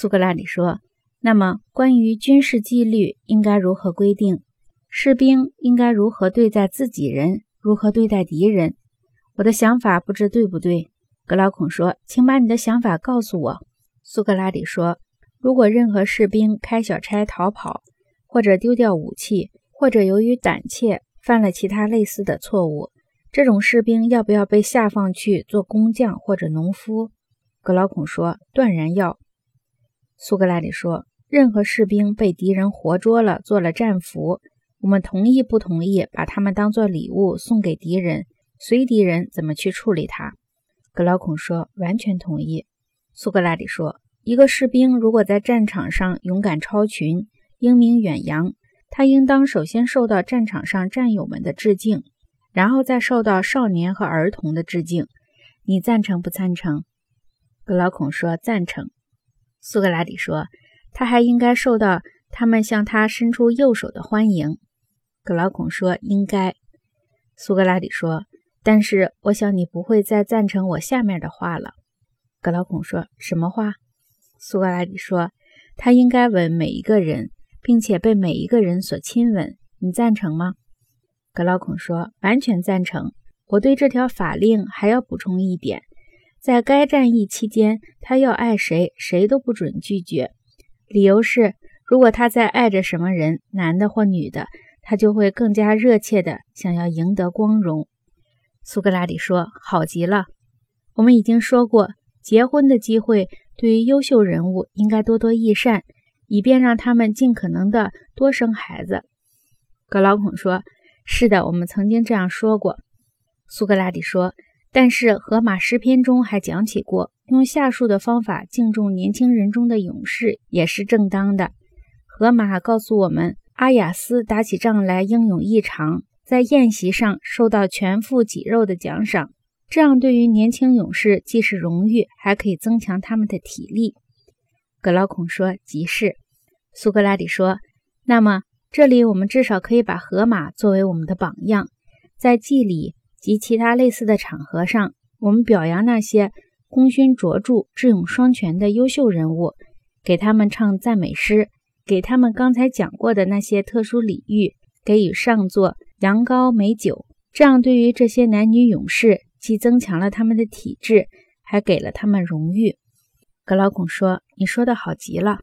苏格拉底说：“那么，关于军事纪律应该如何规定？士兵应该如何对待自己人？如何对待敌人？我的想法不知对不对？”格劳孔说：“请把你的想法告诉我。”苏格拉底说：“如果任何士兵开小差逃跑，或者丢掉武器，或者由于胆怯犯了其他类似的错误，这种士兵要不要被下放去做工匠或者农夫？”格劳孔说：“断然要。”苏格拉底说：“任何士兵被敌人活捉了，做了战俘，我们同意不同意把他们当做礼物送给敌人，随敌人怎么去处理他？”格劳孔说：“完全同意。”苏格拉底说：“一个士兵如果在战场上勇敢超群，英名远扬，他应当首先受到战场上战友们的致敬，然后再受到少年和儿童的致敬。你赞成不赞成？”格劳孔说：“赞成。”苏格拉底说：“他还应该受到他们向他伸出右手的欢迎。”格劳孔说：“应该。”苏格拉底说：“但是我想你不会再赞成我下面的话了。”格劳孔说：“什么话？”苏格拉底说：“他应该吻每一个人，并且被每一个人所亲吻。你赞成吗？”格劳孔说：“完全赞成。我对这条法令还要补充一点。”在该战役期间，他要爱谁，谁都不准拒绝。理由是，如果他在爱着什么人，男的或女的，他就会更加热切地想要赢得光荣。苏格拉底说：“好极了，我们已经说过，结婚的机会对于优秀人物应该多多益善，以便让他们尽可能的多生孩子。”格劳孔说：“是的，我们曾经这样说过。”苏格拉底说。但是《荷马诗篇》中还讲起过，用下述的方法敬重年轻人中的勇士也是正当的。荷马告诉我们，阿雅斯打起仗来英勇异常，在宴席上受到全副脊肉的奖赏，这样对于年轻勇士既是荣誉，还可以增强他们的体力。格劳孔说：“即是。”苏格拉底说：“那么这里我们至少可以把荷马作为我们的榜样，在祭礼。”及其他类似的场合上，我们表扬那些功勋卓著、智勇双全的优秀人物，给他们唱赞美诗，给他们刚才讲过的那些特殊礼遇，给予上座、羊羔、美酒。这样，对于这些男女勇士，既增强了他们的体质，还给了他们荣誉。格劳孔说：“你说的好极了。”